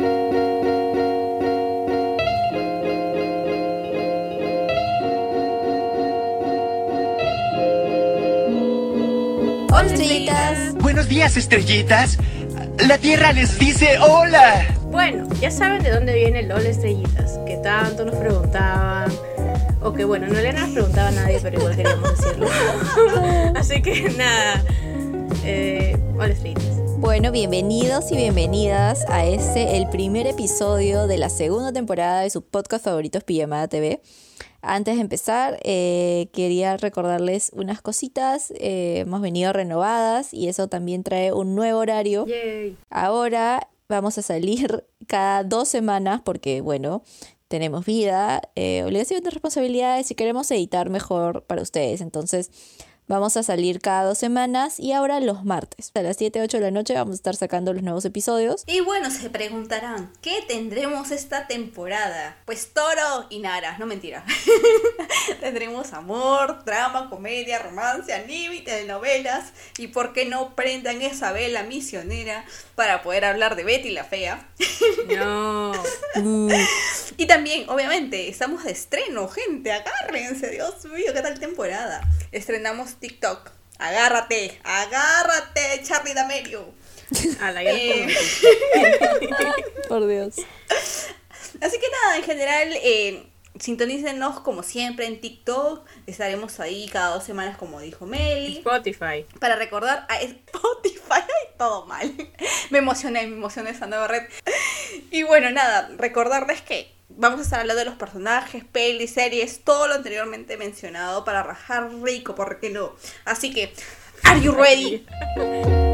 Hola, estrellitas. Buenos días, estrellitas. La Tierra les dice hola. Bueno, ya saben de dónde viene el Hola Estrellitas, que tanto nos preguntaban. O que bueno, no le nos preguntaba a nadie, pero igual queríamos decirlo. Así que nada. Eh, hola Estrellitas. Bueno, bienvenidos y bienvenidas a este, el primer episodio de la segunda temporada de su podcast favorito, Pijamada TV. Antes de empezar, eh, quería recordarles unas cositas. eh, hemos venido renovadas y eso también trae un nuevo horario. Yay. Ahora vamos a salir cada dos semanas porque, bueno, tenemos vida, eh, obligaciones, responsabilidades y queremos editar mejor para ustedes. Entonces, vamos a salir cada dos semanas y ahora los martes. A las 7, 8 de la noche vamos a estar sacando los nuevos episodios. Y bueno, se preguntarán, ¿qué tendremos esta temporada? Pues toro y nara, no mentira. tendremos amor, drama, comedia, romance, anime, telenovelas y por qué no prendan esa vela misionera para poder hablar de Betty la fea. No. Uh, Y también, obviamente, estamos de estreno, gente, agárrense, Dios mío, qué tal temporada. Estrenamos TikTok. Agárrate, agárrate, Charlie D'Amelio. A la Eh, por Dios. Así que nada, en general, eh, sintonícenos como siempre en TikTok. Estaremos ahí cada dos semanas, como dijo Meli. Spotify. Para recordar a Spotify, todo mal. Me emocioné, me emocioné esa nueva red. Y bueno, nada, recordarles que vamos a estar hablando de los personajes, pelis, series, todo lo anteriormente mencionado para rajar rico, ¿por qué no? Así que, ¿are you ready?